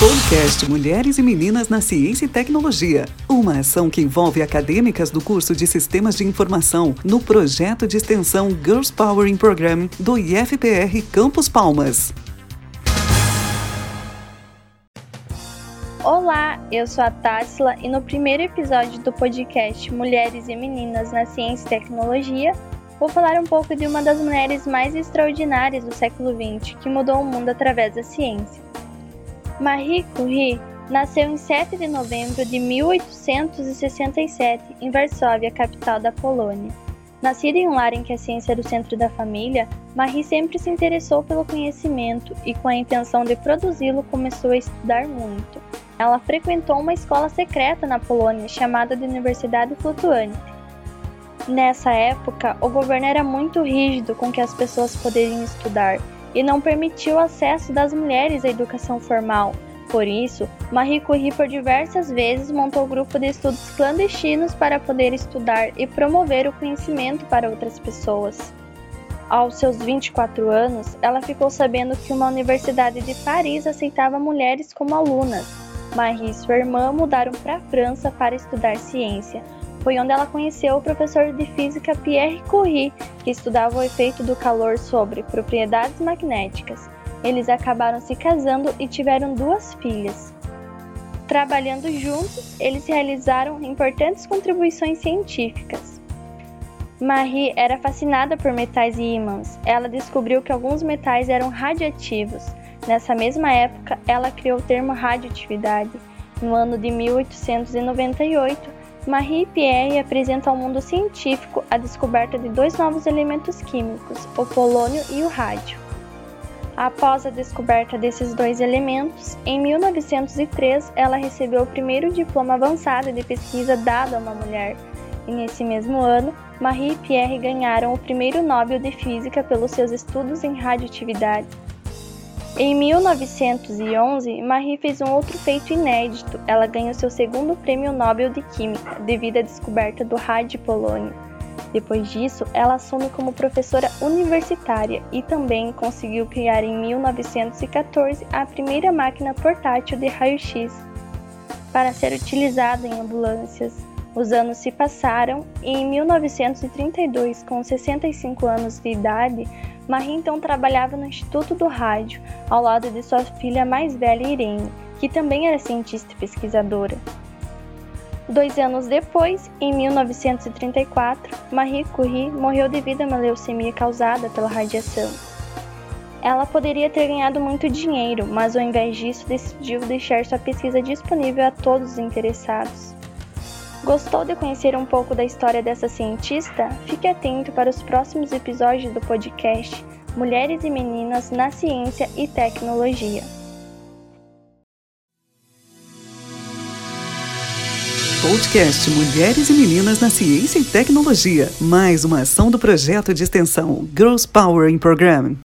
Podcast Mulheres e Meninas na Ciência e Tecnologia. Uma ação que envolve acadêmicas do curso de Sistemas de Informação no projeto de extensão Girls Powering Program do IFPR Campus Palmas. Olá, eu sou a Tássila e no primeiro episódio do podcast Mulheres e Meninas na Ciência e Tecnologia, vou falar um pouco de uma das mulheres mais extraordinárias do século XX que mudou o mundo através da ciência. Marie Curie nasceu em 7 de novembro de 1867 em Varsóvia, capital da Polônia. Nascida em um lar em que a ciência era o centro da família, Marie sempre se interessou pelo conhecimento e, com a intenção de produzi-lo, começou a estudar muito. Ela frequentou uma escola secreta na Polônia chamada de Universidade Flutuante. Nessa época, o governo era muito rígido com que as pessoas poderiam estudar e não permitiu o acesso das mulheres à educação formal. Por isso, Marie Curie por diversas vezes montou grupo de estudos clandestinos para poder estudar e promover o conhecimento para outras pessoas. Aos seus 24 anos, ela ficou sabendo que uma universidade de Paris aceitava mulheres como alunas. Marie e sua irmã mudaram para a França para estudar ciência, foi onde ela conheceu o professor de física Pierre Curie, que estudava o efeito do calor sobre propriedades magnéticas. Eles acabaram se casando e tiveram duas filhas. Trabalhando juntos, eles realizaram importantes contribuições científicas. Marie era fascinada por metais e ímãs. Ela descobriu que alguns metais eram radioativos. Nessa mesma época, ela criou o termo radioatividade. No ano de 1898, Marie Pierre apresenta ao mundo científico a descoberta de dois novos elementos químicos, o polônio e o rádio. Após a descoberta desses dois elementos, em 1903 ela recebeu o primeiro diploma avançado de pesquisa dado a uma mulher, e nesse mesmo ano, Marie e Pierre ganharam o primeiro Nobel de Física pelos seus estudos em radioatividade. Em 1911, Marie fez um outro feito inédito. Ela ganhou seu segundo prêmio Nobel de Química, devido à descoberta do rádio polônio. Depois disso, ela assume como professora universitária e também conseguiu criar em 1914 a primeira máquina portátil de raio-x para ser utilizada em ambulâncias. Os anos se passaram e em 1932, com 65 anos de idade, Marie então trabalhava no Instituto do Rádio, ao lado de sua filha mais velha Irene, que também era cientista e pesquisadora. Dois anos depois, em 1934, Marie Curie morreu devido a uma leucemia causada pela radiação. Ela poderia ter ganhado muito dinheiro, mas ao invés disso decidiu deixar sua pesquisa disponível a todos os interessados. Gostou de conhecer um pouco da história dessa cientista? Fique atento para os próximos episódios do podcast Mulheres e Meninas na Ciência e Tecnologia. Podcast Mulheres e Meninas na Ciência e Tecnologia. Mais uma ação do projeto de extensão Girls Power in Program.